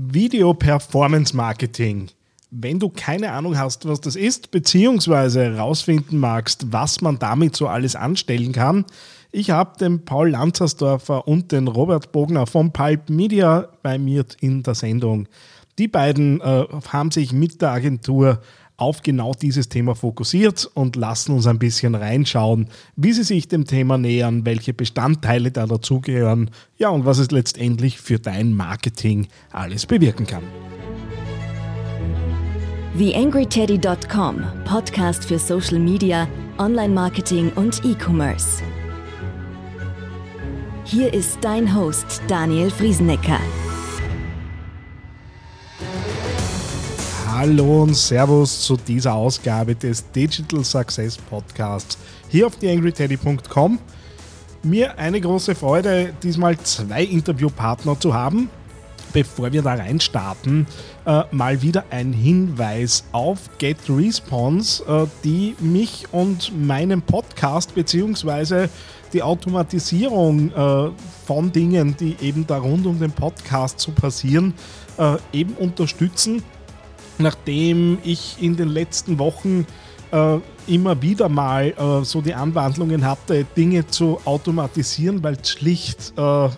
Video Performance Marketing. Wenn du keine Ahnung hast, was das ist, beziehungsweise herausfinden magst, was man damit so alles anstellen kann, ich habe den Paul Lanzersdorfer und den Robert Bogner von Pulp Media bei mir in der Sendung. Die beiden äh, haben sich mit der Agentur auf genau dieses Thema fokussiert und lassen uns ein bisschen reinschauen, wie sie sich dem Thema nähern, welche Bestandteile da dazugehören, ja und was es letztendlich für dein Marketing alles bewirken kann. TheAngryTeddy.com, Podcast für Social Media, Online-Marketing und E-Commerce. Hier ist dein Host Daniel Friesenecker. Hallo und Servus zu dieser Ausgabe des Digital Success Podcasts hier auf theangryteddy.com. Mir eine große Freude, diesmal zwei Interviewpartner zu haben. Bevor wir da reinstarten, äh, mal wieder ein Hinweis auf GetResponse, äh, die mich und meinen Podcast bzw. die Automatisierung äh, von Dingen, die eben da rund um den Podcast zu passieren, äh, eben unterstützen nachdem ich in den letzten Wochen äh, immer wieder mal äh, so die Anwandlungen hatte, Dinge zu automatisieren, weil es schlicht äh,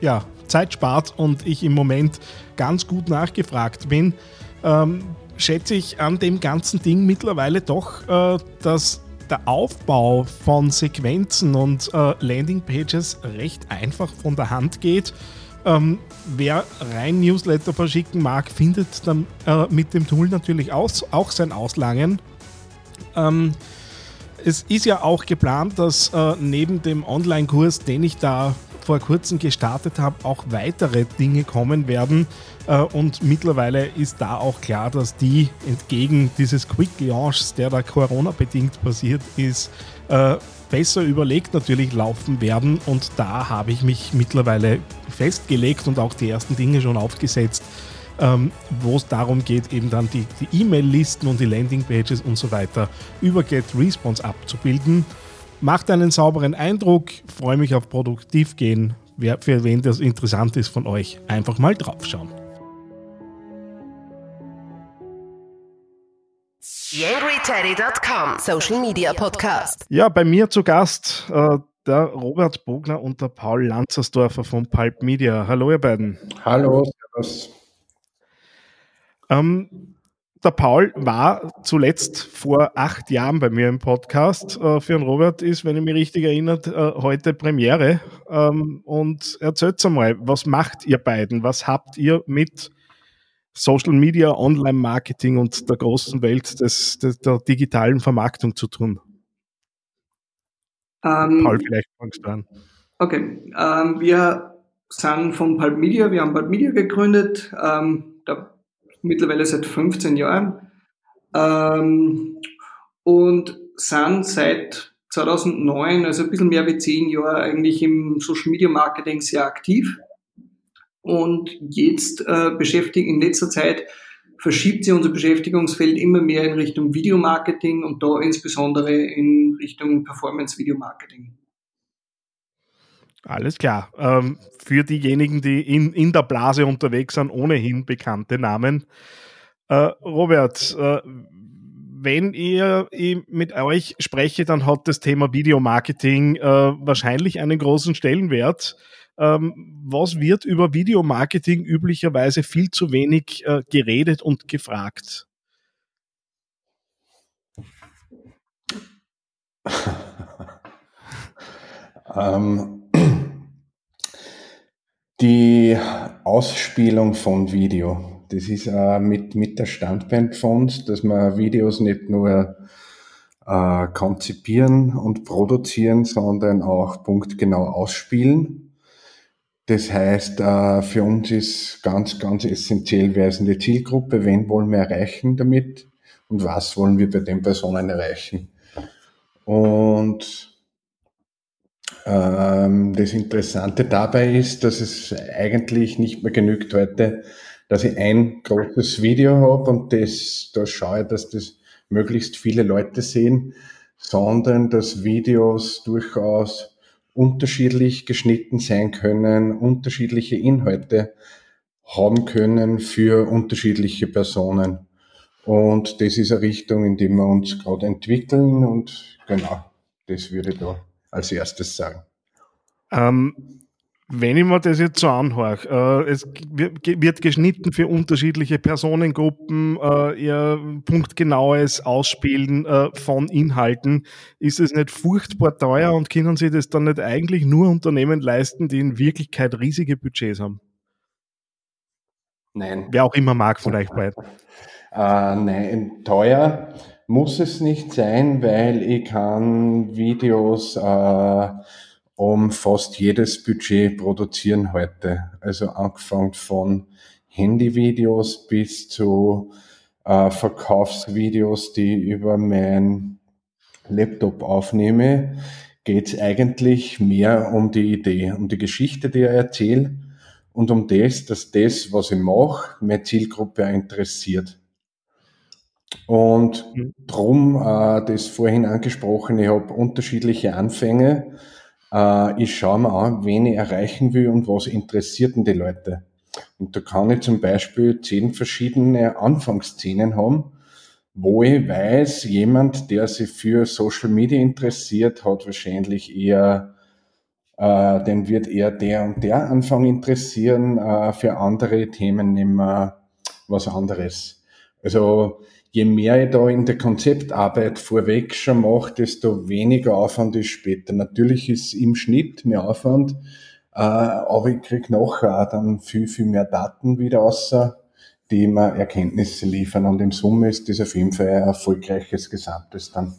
ja, Zeit spart und ich im Moment ganz gut nachgefragt bin, ähm, schätze ich an dem ganzen Ding mittlerweile doch, äh, dass der Aufbau von Sequenzen und äh, Landingpages recht einfach von der Hand geht ähm, wer rein Newsletter verschicken mag, findet dann äh, mit dem Tool natürlich aus, auch sein Auslangen. Ähm, es ist ja auch geplant, dass äh, neben dem Online-Kurs, den ich da vor kurzem gestartet habe, auch weitere Dinge kommen werden. Äh, und mittlerweile ist da auch klar, dass die entgegen dieses Quick Launchs, der da Corona-bedingt passiert ist, äh, besser überlegt natürlich laufen werden. Und da habe ich mich mittlerweile festgelegt und auch die ersten Dinge schon aufgesetzt, ähm, wo es darum geht, eben dann die, E-Mail-Listen und die Landing-Pages und so weiter über GetResponse abzubilden. Macht einen sauberen Eindruck, freue mich auf produktiv gehen. Wer, für wen das interessant ist von euch, einfach mal draufschauen. YangryTeddy.com Social Media Podcast. Ja, bei mir zu Gast äh, der Robert Bogner und der Paul Lanzersdorfer von Pulp Media. Hallo, ihr beiden. Hallo, servus. Ähm, der Paul war zuletzt vor acht Jahren bei mir im Podcast. Äh, für den Robert ist, wenn ich mich richtig erinnert, äh, heute Premiere. Ähm, und erzählt einmal, was macht ihr beiden? Was habt ihr mit Social Media, Online-Marketing und der großen Welt des, des, der digitalen Vermarktung zu tun? Ähm, Paul, vielleicht fangst du an. Okay, ähm, wir sind von Pulp Media, wir haben Pulp Media gegründet, ähm, da, mittlerweile seit 15 Jahren ähm, und sind seit 2009, also ein bisschen mehr wie 10 Jahre eigentlich im Social Media Marketing sehr aktiv. Und jetzt äh, beschäftigt in letzter Zeit verschiebt sich unser Beschäftigungsfeld immer mehr in Richtung Videomarketing und da insbesondere in Richtung Performance-Video-Marketing. Alles klar. Ähm, für diejenigen, die in, in der Blase unterwegs sind, ohnehin bekannte Namen. Äh, Robert, äh, wenn ihr mit euch spreche, dann hat das Thema Videomarketing äh, wahrscheinlich einen großen Stellenwert. Ähm, was wird über Videomarketing üblicherweise viel zu wenig äh, geredet und gefragt? ähm, die Ausspielung von Video. Das ist äh, mit, mit der Standbein von dass man Videos nicht nur äh, konzipieren und produzieren, sondern auch punktgenau ausspielen. Das heißt, äh, für uns ist ganz, ganz essentiell, wer ist in der Zielgruppe, wen wollen wir erreichen damit und was wollen wir bei den Personen erreichen. Und das Interessante dabei ist, dass es eigentlich nicht mehr genügt heute, dass ich ein großes Video habe und das, da schaue ich, dass das möglichst viele Leute sehen, sondern dass Videos durchaus unterschiedlich geschnitten sein können, unterschiedliche Inhalte haben können für unterschiedliche Personen. Und das ist eine Richtung, in die wir uns gerade entwickeln und genau, das würde da als erstes sagen. Ähm, wenn ich mir das jetzt so anhöre, äh, es wird geschnitten für unterschiedliche Personengruppen, äh, ihr punktgenaues Ausspielen äh, von Inhalten. Ist es nicht furchtbar teuer und können Sie das dann nicht eigentlich nur Unternehmen leisten, die in Wirklichkeit riesige Budgets haben? Nein. Wer auch immer mag von euch beiden. Äh, nein, teuer muss es nicht sein, weil ich kann Videos äh, um fast jedes Budget produzieren heute. Also angefangen von Handyvideos bis zu äh, Verkaufsvideos, die ich über mein Laptop aufnehme, geht es eigentlich mehr um die Idee, um die Geschichte, die ich erzähle und um das, dass das, was ich mache, meine Zielgruppe interessiert. Und mhm. drum, äh, das vorhin angesprochen, ich habe unterschiedliche Anfänge. Äh, ich schaue mir an, wen ich erreichen will und was interessiert denn die Leute. Und da kann ich zum Beispiel zehn verschiedene Anfangsszenen haben, wo ich weiß, jemand, der sich für Social Media interessiert, hat wahrscheinlich eher äh, den wird eher der und der Anfang interessieren, äh, für andere Themen nehmen wir was anderes. Also je mehr ich da in der Konzeptarbeit vorweg schon mache, desto weniger Aufwand ist später. Natürlich ist im Schnitt mehr Aufwand, äh, aber ich kriege nachher auch dann viel, viel mehr Daten wieder außer die mir Erkenntnisse liefern. Und in Summe ist das auf jeden Fall ein erfolgreiches Gesamtes dann.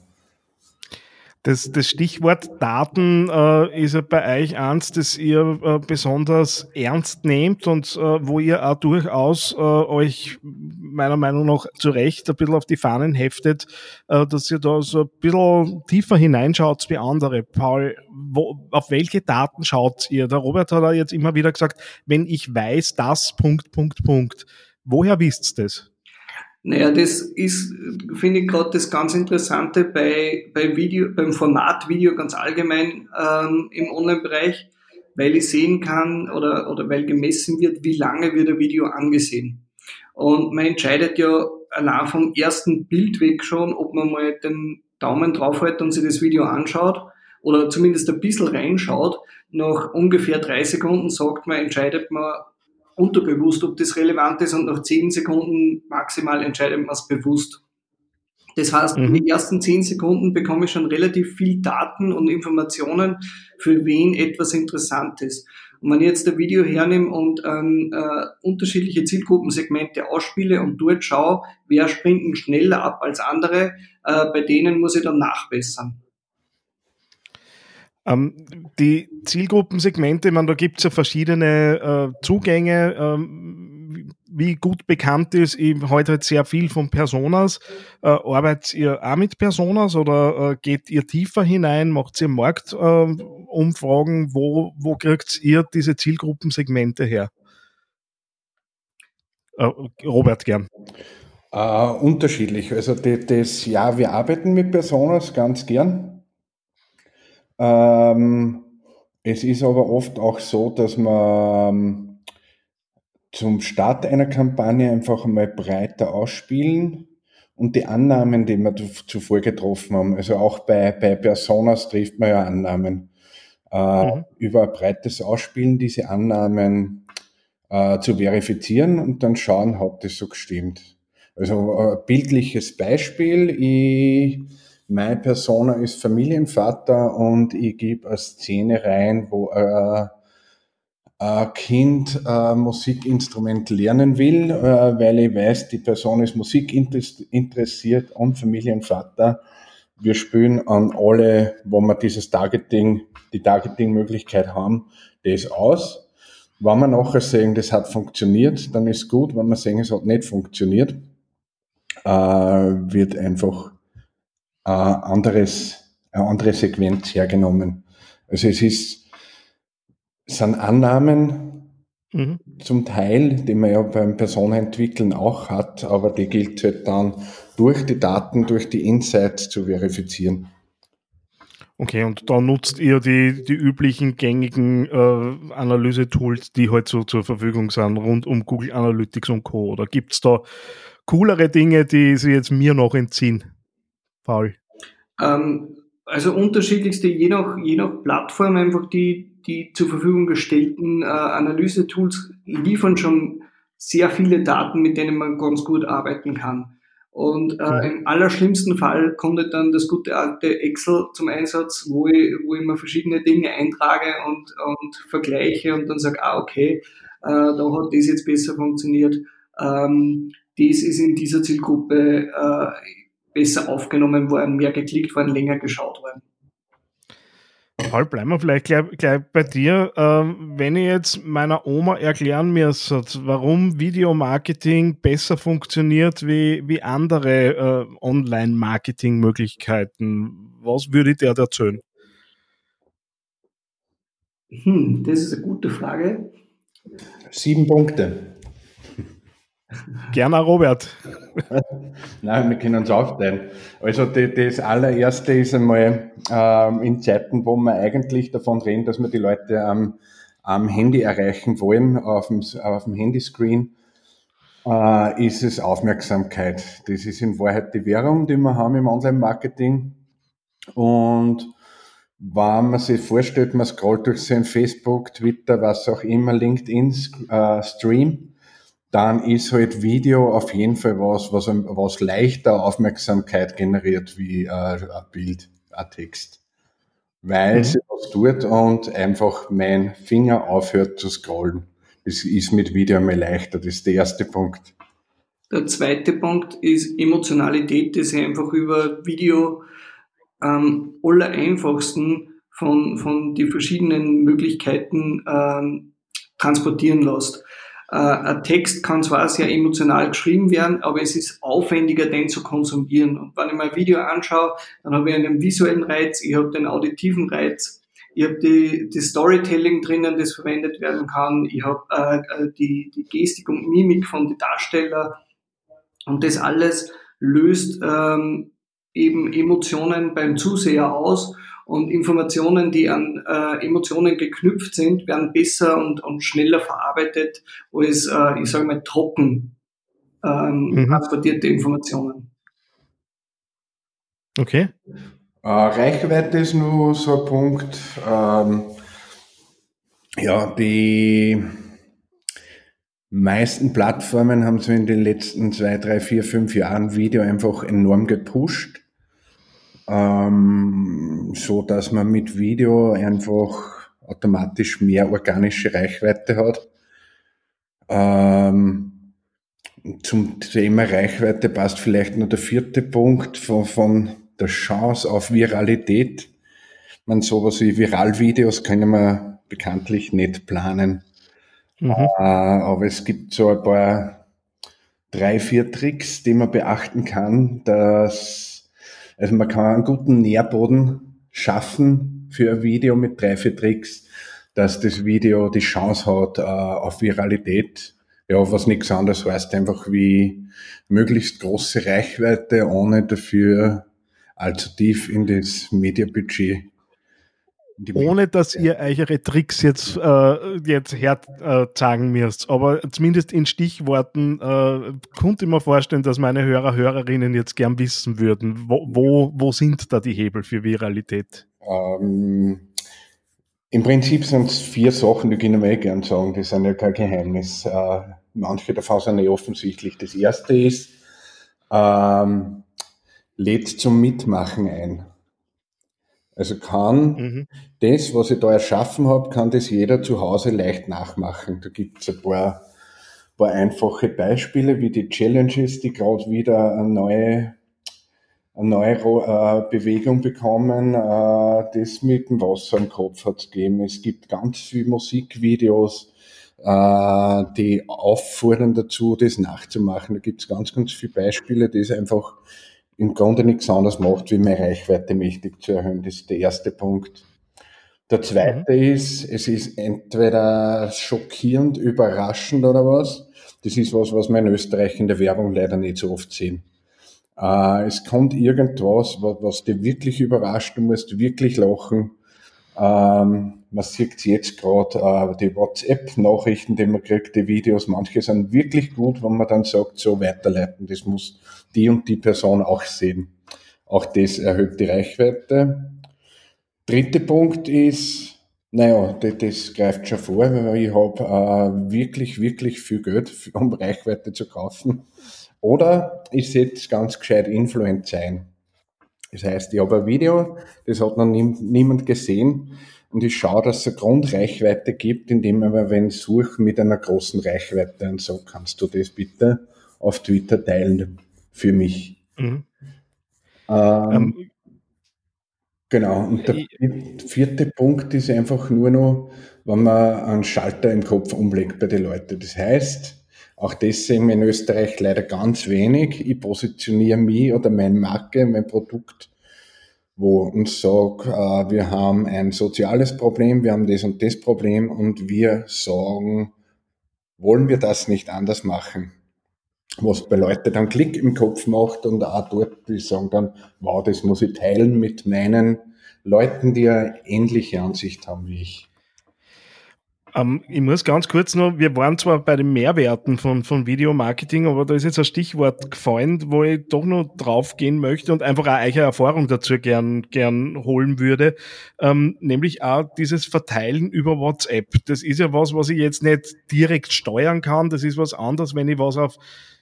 Das, das Stichwort Daten äh, ist ja bei euch eins, das ihr äh, besonders ernst nehmt und äh, wo ihr auch durchaus äh, euch meiner Meinung nach zu Recht ein bisschen auf die Fahnen heftet, äh, dass ihr da so ein bisschen tiefer hineinschaut wie andere. Paul, wo, auf welche Daten schaut ihr? Der Robert hat ja jetzt immer wieder gesagt, wenn ich weiß, das, Punkt, Punkt, Punkt. Woher wisst ihr das? Naja, das ist, finde ich gerade das ganz Interessante bei, bei Video, beim Format Video ganz allgemein ähm, im Online-Bereich, weil ich sehen kann oder, oder weil gemessen wird, wie lange wird ein Video angesehen. Und man entscheidet ja allein vom ersten Bild weg schon, ob man mal den Daumen draufhält und sich das Video anschaut oder zumindest ein bisschen reinschaut. Nach ungefähr drei Sekunden sagt man, entscheidet man, unterbewusst, ob das relevant ist und nach zehn Sekunden maximal entscheidet man es bewusst. Das heißt, mhm. in den ersten zehn Sekunden bekomme ich schon relativ viel Daten und Informationen, für wen etwas interessant ist. Und wenn ich jetzt ein Video hernehme und ähm, äh, unterschiedliche Zielgruppensegmente ausspiele und dort schaue, wer springt schneller ab als andere, äh, bei denen muss ich dann nachbessern. Ähm, die Zielgruppensegmente, meine, da gibt es ja verschiedene äh, Zugänge. Ähm, wie gut bekannt ist, ich heute halt sehr viel von Personas. Äh, arbeitet ihr auch mit Personas oder äh, geht ihr tiefer hinein? Macht ihr Marktumfragen? Äh, wo, wo kriegt ihr diese Zielgruppensegmente her? Äh, Robert, gern. Uh, unterschiedlich. Also das, ja, wir arbeiten mit Personas ganz gern. Ähm, es ist aber oft auch so, dass man ähm, zum Start einer Kampagne einfach einmal breiter ausspielen und die Annahmen, die wir zuvor getroffen haben, also auch bei, bei Personas trifft man ja Annahmen, äh, mhm. über ein breites Ausspielen diese Annahmen äh, zu verifizieren und dann schauen, hat das so gestimmt. Also ein äh, bildliches Beispiel, ich meine Persona ist Familienvater und ich gebe eine Szene rein, wo äh, ein Kind ein Musikinstrument lernen will, äh, weil ich weiß, die Person ist Musik interessiert und Familienvater. Wir spielen an alle, wo wir dieses Targeting, die Targeting-Möglichkeit haben, das aus. Wenn wir nachher sehen, das hat funktioniert, dann ist gut. Wenn wir sehen, es hat nicht funktioniert, äh, wird einfach äh, anderes, eine andere Sequenz hergenommen. Also es ist, es sind Annahmen mhm. zum Teil, die man ja beim Personenentwickeln auch hat, aber die gilt halt dann durch die Daten, durch die Insights zu verifizieren. Okay, und da nutzt ihr die, die üblichen gängigen äh, Analyse-Tools, die halt so zur Verfügung sind, rund um Google Analytics und Co. Oder gibt es da coolere Dinge, die sie jetzt mir noch entziehen? Paul? Ähm, also unterschiedlichste, je nach, je nach Plattform einfach die, die zur Verfügung gestellten äh, Analyse-Tools liefern schon sehr viele Daten, mit denen man ganz gut arbeiten kann. Und äh, im allerschlimmsten Fall kommt dann das gute alte Excel zum Einsatz, wo ich, wo ich mir verschiedene Dinge eintrage und, und vergleiche und dann sage, ah, okay, äh, da hat das jetzt besser funktioniert. Ähm, das ist in dieser Zielgruppe äh, besser aufgenommen worden, mehr geklickt worden, länger geschaut worden. Paul, bleiben wir vielleicht gleich, gleich bei dir. Ähm, wenn ich jetzt meiner Oma erklären müsste, warum Videomarketing besser funktioniert wie, wie andere äh, Online-Marketing-Möglichkeiten, was würde ich der erzählen? Hm, das ist eine gute Frage. Sieben Punkte. Gerne, Robert. Nein, wir können uns aufteilen. Also die, das allererste ist einmal ähm, in Zeiten, wo wir eigentlich davon reden, dass wir die Leute am, am Handy erreichen wollen, auf dem, auf dem Handyscreen, äh, ist es Aufmerksamkeit. Das ist in Wahrheit die Währung, die wir haben im Online-Marketing. Und wenn man sich vorstellt, man scrollt durch sein Facebook, Twitter, was auch immer, LinkedIn, äh, dann ist halt Video auf jeden Fall was, was, was leichter Aufmerksamkeit generiert wie äh, ein Bild, ein Text. Weil mhm. sie was tut und einfach mein Finger aufhört zu scrollen. Das ist mit Video einmal leichter. Das ist der erste Punkt. Der zweite Punkt ist Emotionalität, die sich einfach über Video am aller einfachsten von, von die verschiedenen Möglichkeiten ähm, transportieren lässt. Äh, ein Text kann zwar sehr emotional geschrieben werden, aber es ist aufwendiger, den zu konsumieren. Und wenn ich mir ein Video anschaue, dann habe ich einen visuellen Reiz, ich habe den auditiven Reiz, ich habe die, die Storytelling drinnen, das verwendet werden kann, ich habe äh, äh, die, die Gestik und Mimik von den Darsteller und das alles löst ähm, eben Emotionen beim Zuseher aus und Informationen, die an äh, Emotionen geknüpft sind, werden besser und, und schneller verarbeitet als, äh, ich sage mal, trocken ähm, mhm. transportierte Informationen. Okay. Äh, Reichweite ist nur so ein Punkt. Ähm, ja, die meisten Plattformen haben so in den letzten zwei, drei, vier, fünf Jahren Video einfach enorm gepusht ähm, so dass man mit Video einfach automatisch mehr organische Reichweite hat. Ähm, zum Thema Reichweite passt vielleicht nur der vierte Punkt von, von der Chance auf Viralität. Man sowas wie Viralvideos können wir bekanntlich nicht planen. Mhm. Äh, aber es gibt so ein paar drei, vier Tricks, die man beachten kann, dass also man kann einen guten Nährboden schaffen für ein Video mit drei, vier Tricks, dass das Video die Chance hat äh, auf Viralität. Ja, was nichts anderes heißt einfach wie möglichst große Reichweite, ohne dafür allzu tief in das Mediabudget ohne dass ihr euch eure Tricks jetzt, äh, jetzt herzeigen äh, müsst. Aber zumindest in Stichworten äh, konnte ich mir vorstellen, dass meine Hörer, Hörerinnen jetzt gern wissen würden, wo, wo, wo sind da die Hebel für Viralität? Ähm, Im Prinzip sind es vier Sachen, die können wir eh gern sagen, die sind ja kein Geheimnis. Äh, manche davon sind eh offensichtlich. Das erste ist, ähm, lädt zum Mitmachen ein. Also kann mhm. das, was ich da erschaffen habe, kann das jeder zu Hause leicht nachmachen. Da gibt es ein paar, paar einfache Beispiele, wie die Challenges, die gerade wieder eine neue, eine neue äh, Bewegung bekommen. Äh, das mit dem Wasser im Kopf hat es gegeben. Es gibt ganz viele Musikvideos, äh, die auffordern dazu, das nachzumachen. Da gibt es ganz, ganz viele Beispiele, die einfach im Grunde nichts anderes macht, wie meine Reichweite mächtig zu erhöhen. Das ist der erste Punkt. Der zweite mhm. ist, es ist entweder schockierend, überraschend oder was. Das ist was, was wir in Österreich in der Werbung leider nicht so oft sehen. Äh, es kommt irgendwas, was, was dich wirklich überrascht, du musst wirklich lachen. Ähm, man sieht jetzt gerade äh, die WhatsApp-Nachrichten, die man kriegt, die Videos, manche sind wirklich gut, wenn man dann sagt, so weiterleiten, das muss die und die Person auch sehen. Auch das erhöht die Reichweite. Dritter Punkt ist, naja, das, das greift schon vor, weil ich habe äh, wirklich, wirklich viel Geld, um Reichweite zu kaufen. Oder ich setze ganz gescheit Influencer ein. Das heißt, ich habe ein Video, das hat noch nie, niemand gesehen und ich schaue, dass es eine Grundreichweite gibt, indem man, wenn ich suche, mit einer großen Reichweite und so, kannst du das bitte auf Twitter teilen für mich. Mhm. Ähm, ähm, genau, und der vierte Punkt ist einfach nur noch, wenn man einen Schalter im Kopf umlegt bei den Leuten. Das heißt, auch das sehen wir in Österreich leider ganz wenig. Ich positioniere mich oder meine Marke, mein Produkt, wo uns sagt, äh, wir haben ein soziales Problem, wir haben das und das Problem und wir sagen, wollen wir das nicht anders machen? Was bei Leuten dann Klick im Kopf macht und auch dort, die sagen dann, wow, das muss ich teilen mit meinen Leuten, die eine ähnliche Ansicht haben wie ich. Ähm, ich muss ganz kurz noch, wir waren zwar bei den Mehrwerten von, von Videomarketing, aber da ist jetzt ein Stichwort gefallen, wo ich doch noch drauf gehen möchte und einfach auch eine Erfahrung dazu gern, gern holen würde, ähm, nämlich auch dieses Verteilen über WhatsApp. Das ist ja was, was ich jetzt nicht direkt steuern kann, das ist was anderes, wenn ich was auf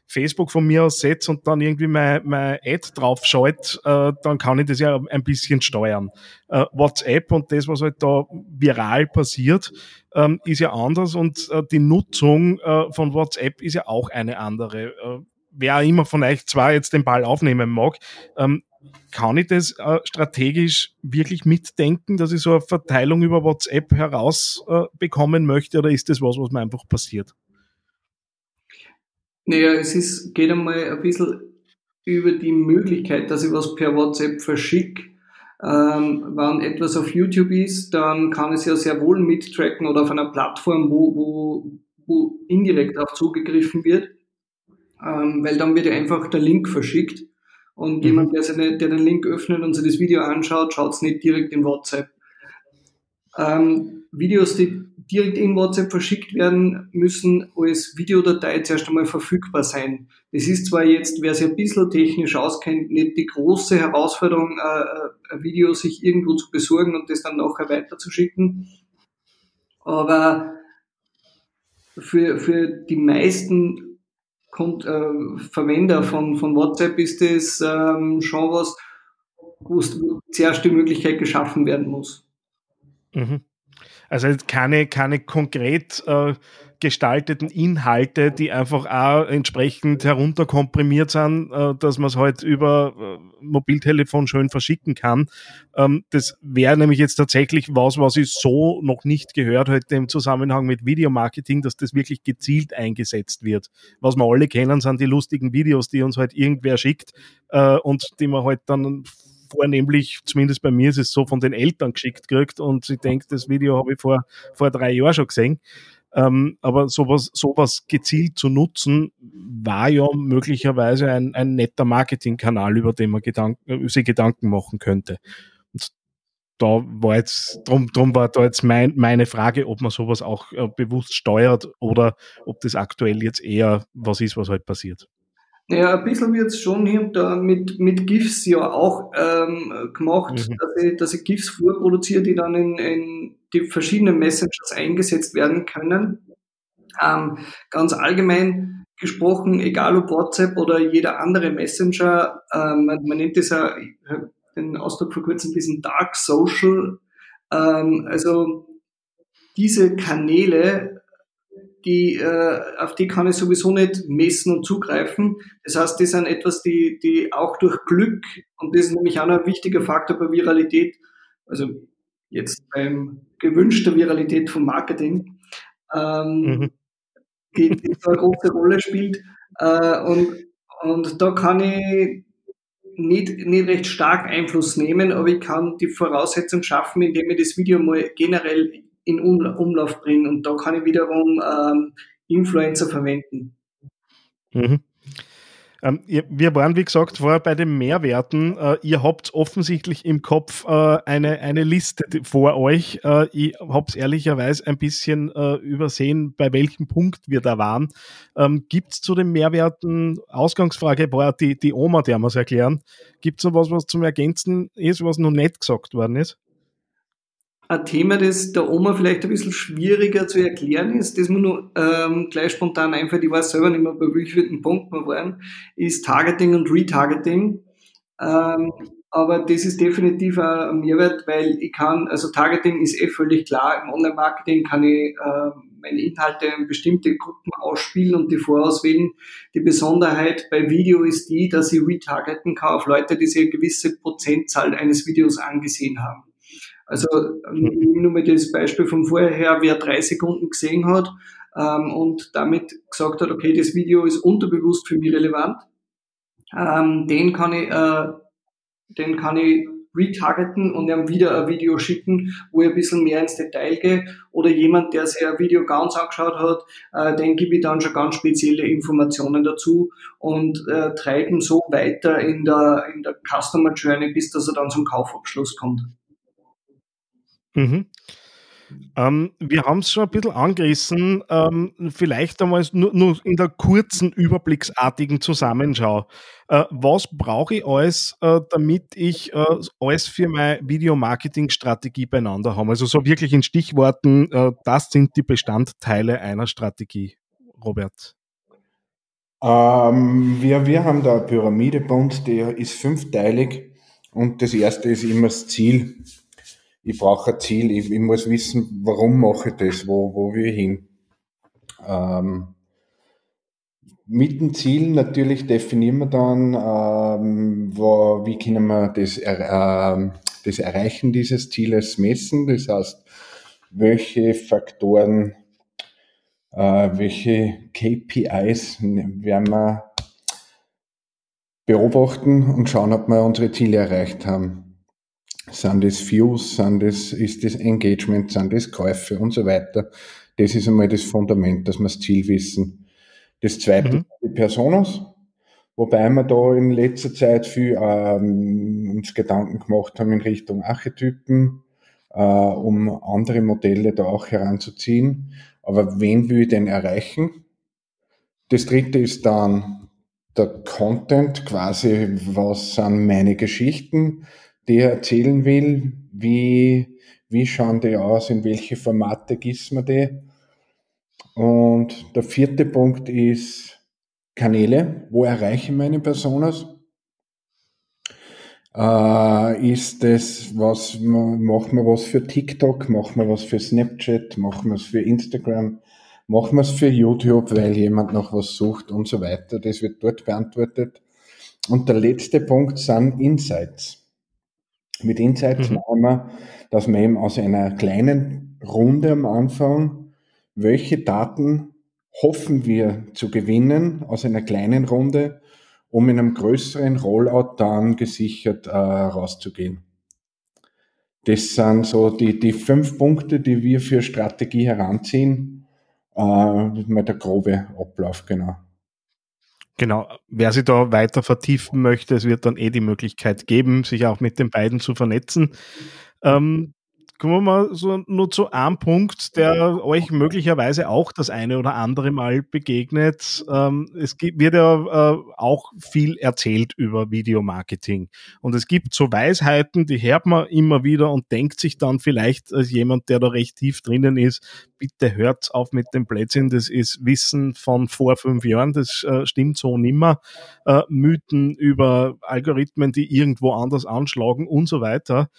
Facebook von mir aus setze und dann irgendwie mein, mein Ad draufschalte, äh, dann kann ich das ja ein bisschen steuern. Äh, WhatsApp und das, was halt da viral passiert, ähm, ist ja anders und äh, die Nutzung äh, von WhatsApp ist ja auch eine andere. Äh, wer immer von euch zwar jetzt den Ball aufnehmen mag, ähm, kann ich das äh, strategisch wirklich mitdenken, dass ich so eine Verteilung über WhatsApp herausbekommen möchte oder ist das was, was mir einfach passiert? Naja, es ist, geht einmal ein bisschen über die Möglichkeit, dass ich was per WhatsApp verschicke. Ähm, wenn etwas auf YouTube ist, dann kann ich es ja sehr wohl mittracken oder auf einer Plattform, wo, wo, wo indirekt auch zugegriffen wird, ähm, weil dann wird ja einfach der Link verschickt und mhm. jemand, der, seine, der, den Link öffnet und sich das Video anschaut, schaut es nicht direkt in WhatsApp. Ähm, Videos, die direkt in WhatsApp verschickt werden, müssen als Videodatei zuerst einmal verfügbar sein. Das ist zwar jetzt, wer sich ein bisschen technisch auskennt, nicht die große Herausforderung, äh, äh, ein Video sich irgendwo zu besorgen und das dann nachher weiterzuschicken, aber für, für die meisten Kon äh, Verwender von, von WhatsApp ist das ähm, schon was, wo zuerst die Möglichkeit geschaffen werden muss. Mhm. Also keine, keine konkret äh, gestalteten Inhalte, die einfach auch entsprechend herunterkomprimiert sind, äh, dass man es halt über äh, Mobiltelefon schön verschicken kann. Ähm, das wäre nämlich jetzt tatsächlich was, was ich so noch nicht gehört hätte im Zusammenhang mit Videomarketing, dass das wirklich gezielt eingesetzt wird. Was wir alle kennen, sind die lustigen Videos, die uns halt irgendwer schickt äh, und die man halt dann vornehmlich, zumindest bei mir ist es so, von den Eltern geschickt gekriegt und ich denke, das Video habe ich vor, vor drei Jahren schon gesehen. Ähm, aber sowas, sowas gezielt zu nutzen, war ja möglicherweise ein, ein netter Marketingkanal, über den man Gedanken, sich Gedanken machen könnte. Und da war jetzt, drum, drum war da jetzt mein, meine Frage, ob man sowas auch äh, bewusst steuert oder ob das aktuell jetzt eher was ist, was halt passiert. Ja, ein bisschen wird es schon hier und da mit, mit GIFs ja auch ähm, gemacht, mhm. dass, ich, dass ich GIFs vorproduziere, die dann in, in die verschiedenen Messengers eingesetzt werden können. Ähm, ganz allgemein gesprochen, egal ob WhatsApp oder jeder andere Messenger, ähm, man, man, nennt das ja, den Ausdruck vor kurzem, diesen Dark Social. Ähm, also diese Kanäle die, äh, auf die kann ich sowieso nicht messen und zugreifen. Das heißt, die sind etwas, die, die auch durch Glück, und das ist nämlich auch ein wichtiger Faktor bei Viralität, also jetzt beim gewünschter Viralität vom Marketing, ähm, mhm. die, die eine große Rolle spielt. Äh, und, und da kann ich nicht, nicht recht stark Einfluss nehmen, aber ich kann die Voraussetzung schaffen, indem ich das Video mal generell in Umlauf bringen. Und da kann ich wiederum ähm, Influencer verwenden. Mhm. Ähm, wir waren, wie gesagt, vorher bei den Mehrwerten. Äh, ihr habt offensichtlich im Kopf äh, eine, eine Liste vor euch. Äh, ich habe es ehrlicherweise ein bisschen äh, übersehen, bei welchem Punkt wir da waren. Ähm, Gibt es zu den Mehrwerten, Ausgangsfrage war die, die Oma, der muss erklären. Gibt es noch was, was zum Ergänzen ist, was noch nicht gesagt worden ist? Ein Thema, das der Oma vielleicht ein bisschen schwieriger zu erklären ist, das mir nur ähm, gleich spontan einfällt, ich weiß selber nicht mehr, bei welchem Punkt wir waren, ist Targeting und Retargeting. Ähm, aber das ist definitiv ein Mehrwert, weil ich kann, also Targeting ist eh völlig klar, im Online-Marketing kann ich äh, meine Inhalte in bestimmte Gruppen ausspielen und die vorauswählen. Die Besonderheit bei Video ist die, dass ich retargeten kann auf Leute, die sich eine gewisse Prozentzahl eines Videos angesehen haben. Also nur mal das Beispiel von vorher her, wer drei Sekunden gesehen hat ähm, und damit gesagt hat, okay, das Video ist unterbewusst für mich relevant, ähm, den kann ich, äh, den kann ich retargeten und ihm wieder ein Video schicken, wo ich ein bisschen mehr ins Detail gehe. Oder jemand, der sich ein Video ganz angeschaut hat, äh, den gebe ich dann schon ganz spezielle Informationen dazu und äh, treiben so weiter in der, in der Customer Journey, bis dass er dann zum Kaufabschluss kommt. Mhm. Ähm, wir haben es schon ein bisschen angerissen, ähm, vielleicht einmal nur, nur, in der kurzen, überblicksartigen Zusammenschau. Äh, was brauche ich alles, äh, damit ich äh, alles für meine Videomarketing-Strategie beieinander habe? Also so wirklich in Stichworten, äh, das sind die Bestandteile einer Strategie, Robert. Ähm, wir, wir haben da eine Pyramide die ist fünfteilig und das erste ist immer das Ziel ich brauche ein Ziel, ich, ich, muss wissen, warum mache ich das, wo, wo will ich hin. Ähm, mit dem Ziel natürlich definieren wir dann, ähm, wo, wie können wir das, äh, das Erreichen dieses Zieles messen. Das heißt, welche Faktoren, äh, welche KPIs werden wir beobachten und schauen, ob wir unsere Ziele erreicht haben. Sind das Views, sind das, ist das Engagement, sind das Käufe und so weiter. Das ist einmal das Fundament, dass wir das Ziel wissen. Das zweite mhm. die Personas, wobei wir da in letzter Zeit viel ähm, uns Gedanken gemacht haben in Richtung Archetypen, äh, um andere Modelle da auch heranzuziehen. Aber wen will ich denn erreichen? Das dritte ist dann der Content, quasi, was sind meine Geschichten? Der erzählen will, wie, wie schauen die aus, in welche Formate gießen wir die. Und der vierte Punkt ist Kanäle. Wo erreiche ich meine Personas? Äh, ist das, was, machen wir was für TikTok, machen wir was für Snapchat, machen wir es für Instagram, machen wir es für YouTube, weil jemand noch was sucht und so weiter. Das wird dort beantwortet. Und der letzte Punkt sind Insights. Mit Insights mhm. meinen wir, dass man eben aus einer kleinen Runde am Anfang, welche Daten hoffen wir zu gewinnen aus einer kleinen Runde, um in einem größeren Rollout dann gesichert äh, rauszugehen. Das sind so die, die fünf Punkte, die wir für Strategie heranziehen. Äh, mal der grobe Ablauf, genau. Genau, wer sich da weiter vertiefen möchte, es wird dann eh die Möglichkeit geben, sich auch mit den beiden zu vernetzen. Ähm, Kommen wir mal so nur zu einem Punkt, der euch möglicherweise auch das eine oder andere Mal begegnet. Ähm, es wird ja äh, auch viel erzählt über Videomarketing. Und es gibt so Weisheiten, die hört man immer wieder und denkt sich dann vielleicht als jemand, der da recht tief drinnen ist, bitte hört auf mit dem Blödsinn, das ist Wissen von vor fünf Jahren, das äh, stimmt so nimmer. Äh, Mythen über Algorithmen, die irgendwo anders anschlagen und so weiter.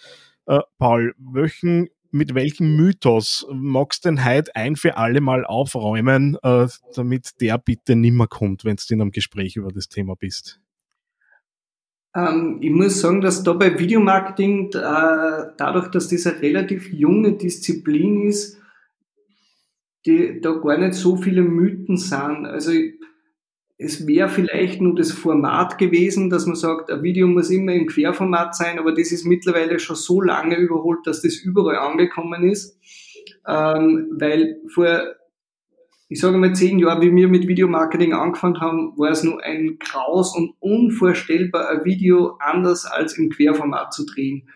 Äh, Paul, welchen, mit welchem Mythos magst du denn heute ein für alle Mal aufräumen, äh, damit der bitte nimmer kommt, wenn du in einem Gespräch über das Thema bist? Ähm, ich muss sagen, dass da bei Videomarketing, äh, dadurch, dass das eine relativ junge Disziplin ist, die, da gar nicht so viele Mythen sind. Also ich, es wäre vielleicht nur das Format gewesen, dass man sagt, ein Video muss immer im Querformat sein, aber das ist mittlerweile schon so lange überholt, dass das überall angekommen ist, ähm, weil vor ich sage mal zehn Jahre, wie wir mit Videomarketing angefangen haben, war es nur ein Kraus und unvorstellbar, ein Video anders als im Querformat zu drehen.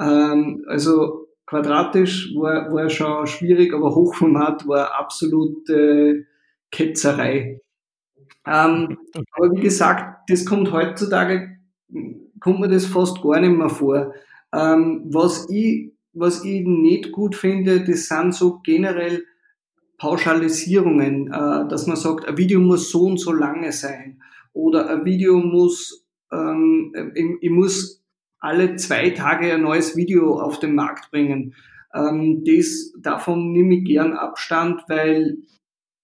Ähm, also quadratisch war, war schon schwierig, aber Hochformat war absolute Ketzerei. Ähm, aber wie gesagt, das kommt heutzutage, kommt mir das fast gar nicht mehr vor. Ähm, was ich, was ich nicht gut finde, das sind so generell Pauschalisierungen, äh, dass man sagt, ein Video muss so und so lange sein oder ein Video muss, ähm, ich, ich muss alle zwei Tage ein neues Video auf den Markt bringen. Ähm, das, davon nehme ich gern Abstand, weil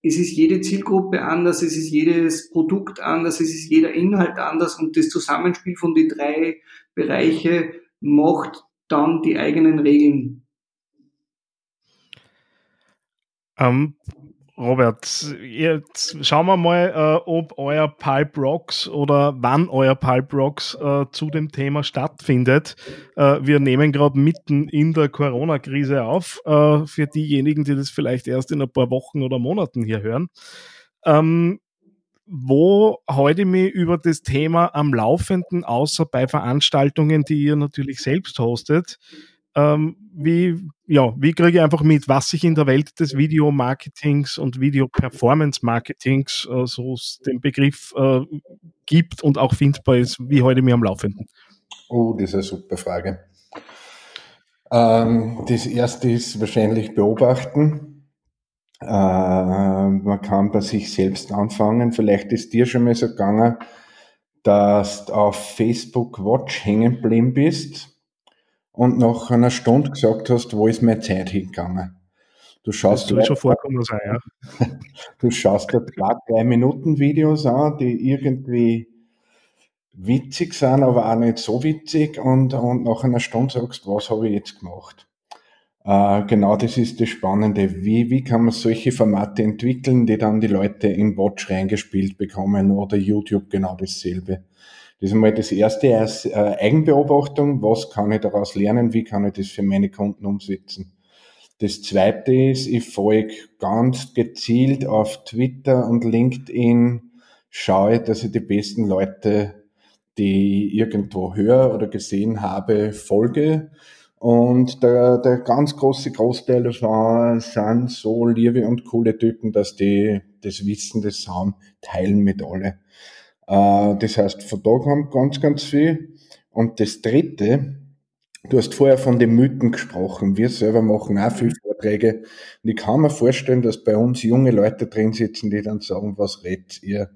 es ist jede Zielgruppe anders, es ist jedes Produkt anders, es ist jeder Inhalt anders und das Zusammenspiel von die drei Bereiche macht dann die eigenen Regeln. Ähm, Robert, jetzt schauen wir mal, äh, ob euer Pulp Rocks oder wann euer Pulp Rocks äh, zu dem Thema stattfindet. Äh, wir nehmen gerade mitten in der Corona-Krise auf, äh, für diejenigen, die das vielleicht erst in ein paar Wochen oder Monaten hier hören. Ähm, wo heute mir über das Thema am Laufenden, außer bei Veranstaltungen, die ihr natürlich selbst hostet, ähm, wie, ja, wie kriege ich einfach mit, was sich in der Welt des Videomarketings und Video-Performance-Marketings, äh, so den Begriff äh, gibt und auch findbar ist, wie heute mir am Laufenden? Oh, das ist eine super Frage. Ähm, das erste ist wahrscheinlich beobachten. Äh, man kann bei sich selbst anfangen. Vielleicht ist dir schon mal so gegangen, dass du auf Facebook Watch hängen geblieben bist und nach einer Stunde gesagt hast, wo ist meine Zeit hingegangen? Du schaust das schon vorkommen sein, ja. Du schaust dir zwei, drei Minuten Videos an, die irgendwie witzig sind, aber auch nicht so witzig und, und nach einer Stunde sagst, was habe ich jetzt gemacht? Äh, genau das ist das Spannende. Wie, wie kann man solche Formate entwickeln, die dann die Leute in Watch reingespielt bekommen oder YouTube genau dasselbe? Das ist einmal das erste als äh, Eigenbeobachtung. Was kann ich daraus lernen? Wie kann ich das für meine Kunden umsetzen? Das zweite ist, ich folge ganz gezielt auf Twitter und LinkedIn, schaue, dass ich die besten Leute, die ich irgendwo höre oder gesehen habe, folge. Und der, der ganz große Großteil davon sind so liebe und coole Typen, dass die das Wissen, das haben, teilen mit alle. Äh, das heißt, von da kommt ganz, ganz viel. Und das Dritte, du hast vorher von den Mythen gesprochen. Wir selber machen auch viele Vorträge. Und ich kann mir vorstellen, dass bei uns junge Leute drin sitzen, die dann sagen, was redet ihr?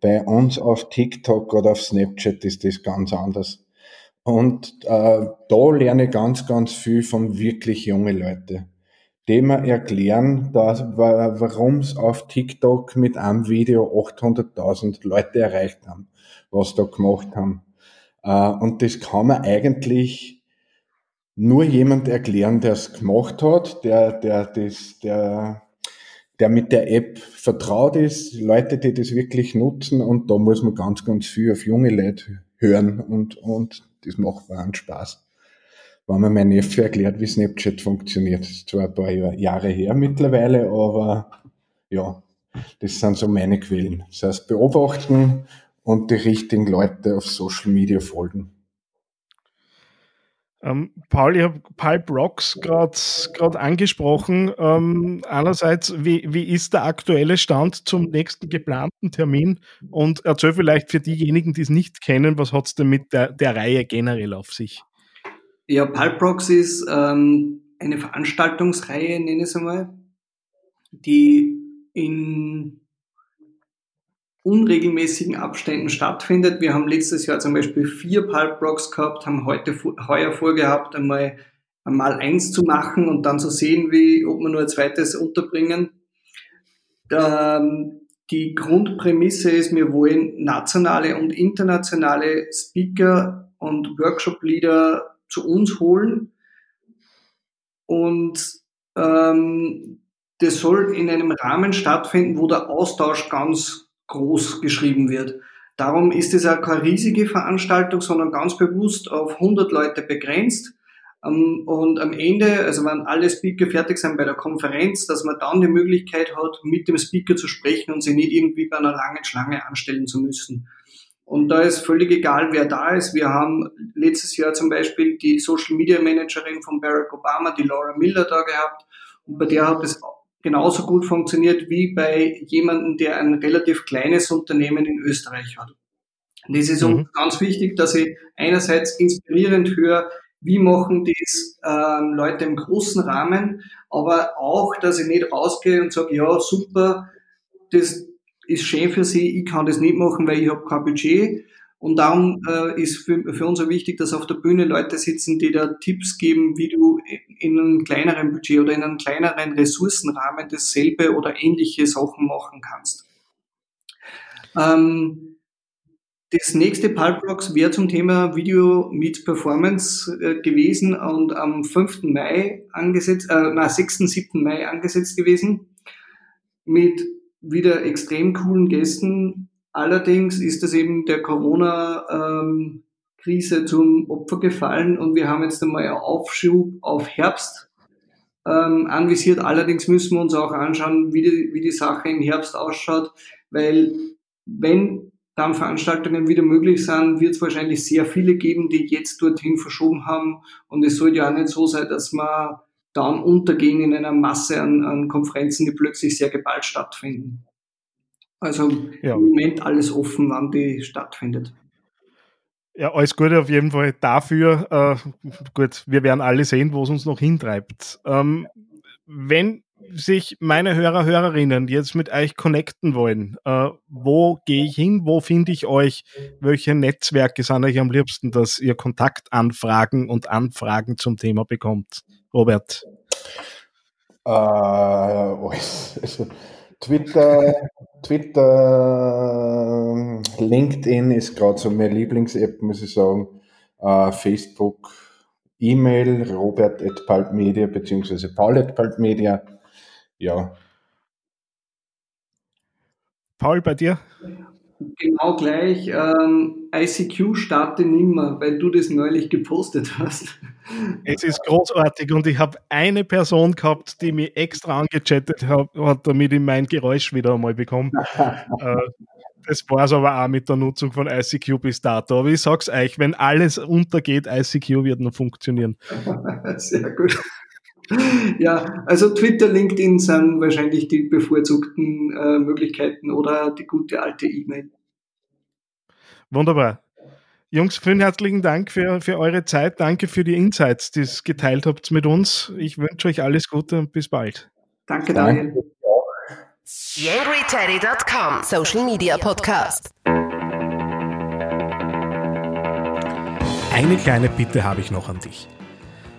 Bei uns auf TikTok oder auf Snapchat ist das ganz anders. Und äh, da lerne ich ganz, ganz viel von wirklich jungen Leuten dem wir erklären, dass, warum es auf TikTok mit einem Video 800.000 Leute erreicht haben, was da gemacht haben. Äh, und das kann man eigentlich nur jemand erklären, der es gemacht hat, der, der, das, der, der mit der App vertraut ist, Leute, die das wirklich nutzen und da muss man ganz, ganz viel auf junge Leute hören und, und das macht wahnsinnig Spaß wenn mir mein Neffe erklärt, wie Snapchat funktioniert. Das ist zwar ein paar Jahre her mittlerweile, aber ja, das sind so meine Quellen. Das heißt, beobachten und die richtigen Leute auf Social Media folgen. Ähm, Paul, ich habe Pulp Rocks gerade angesprochen. Ähm, einerseits, wie, wie ist der aktuelle Stand zum nächsten geplanten Termin? Und erzähl vielleicht für diejenigen, die es nicht kennen, was hat es denn mit der, der Reihe generell auf sich? Ja, Pulprox ist ähm, eine Veranstaltungsreihe, nenne ich es einmal, die in unregelmäßigen Abständen stattfindet. Wir haben letztes Jahr zum Beispiel vier Pulprox gehabt, haben heute heuer vorgehabt, einmal einmal eins zu machen und dann zu sehen, wie, ob wir nur ein zweites unterbringen. Ähm, die Grundprämisse ist, wir wollen nationale und internationale Speaker und Workshop-Leader zu uns holen. Und ähm, das soll in einem Rahmen stattfinden, wo der Austausch ganz groß geschrieben wird. Darum ist es auch keine riesige Veranstaltung, sondern ganz bewusst auf 100 Leute begrenzt. Ähm, und am Ende, also wenn alle Speaker fertig sind bei der Konferenz, dass man dann die Möglichkeit hat, mit dem Speaker zu sprechen und sich nicht irgendwie bei einer langen Schlange anstellen zu müssen. Und da ist völlig egal, wer da ist. Wir haben letztes Jahr zum Beispiel die Social Media Managerin von Barack Obama, die Laura Miller, da gehabt. Und bei der hat es genauso gut funktioniert wie bei jemandem, der ein relativ kleines Unternehmen in Österreich hat. Und das ist mhm. uns ganz wichtig, dass ich einerseits inspirierend höre, wie machen das ähm, Leute im großen Rahmen, aber auch, dass ich nicht rausgehe und sage, ja, super, das ist schön für sie, ich kann das nicht machen, weil ich habe kein Budget. Und darum äh, ist für, für uns auch wichtig, dass auf der Bühne Leute sitzen, die da Tipps geben, wie du in einem kleineren Budget oder in einem kleineren Ressourcenrahmen dasselbe oder ähnliche Sachen machen kannst. Ähm, das nächste Pulprocks wäre zum Thema Video Meets Performance äh, gewesen und am 5. Mai angesetzt, äh, na, 6. 7. Mai angesetzt gewesen mit wieder extrem coolen Gästen. Allerdings ist es eben der Corona-Krise zum Opfer gefallen und wir haben jetzt einmal einen Aufschub auf Herbst ähm, anvisiert. Allerdings müssen wir uns auch anschauen, wie die, wie die Sache im Herbst ausschaut, weil wenn dann Veranstaltungen wieder möglich sind, wird es wahrscheinlich sehr viele geben, die jetzt dorthin verschoben haben. Und es soll ja auch nicht so sein, dass man dann untergehen in einer Masse an, an Konferenzen, die plötzlich sehr geballt stattfinden. Also ja. im Moment alles offen, wann die stattfindet. Ja, alles Gute auf jeden Fall dafür. Äh, gut, wir werden alle sehen, wo es uns noch hintreibt. Ähm, wenn sich meine Hörer, Hörerinnen jetzt mit euch connecten wollen, äh, wo gehe ich hin? Wo finde ich euch? Welche Netzwerke sind euch am liebsten, dass ihr Kontaktanfragen und Anfragen zum Thema bekommt? Robert? Äh, Twitter, Twitter, LinkedIn ist gerade so meine Lieblings-App, muss ich sagen. Äh, Facebook, E-Mail, robert.pulpmedia beziehungsweise paul.pulpmedia. Ja. Paul, bei dir? Genau gleich. Ähm, ICQ starte nimmer, weil du das neulich gepostet hast. Es ist großartig und ich habe eine Person gehabt, die mich extra angechattet hat, damit ich mein Geräusch wieder einmal bekomme. äh, das war es aber auch mit der Nutzung von ICQ bis dato. Aber ich sag's euch, wenn alles untergeht, ICQ wird noch funktionieren. Sehr gut. Ja, also Twitter, LinkedIn sind wahrscheinlich die bevorzugten äh, Möglichkeiten oder die gute alte E-Mail. Wunderbar. Jungs, vielen herzlichen Dank für, für eure Zeit. Danke für die Insights, die ihr geteilt habt mit uns. Ich wünsche euch alles Gute und bis bald. Danke, Daniel. YangryTeddy.com Social Media Podcast. Eine kleine Bitte habe ich noch an dich.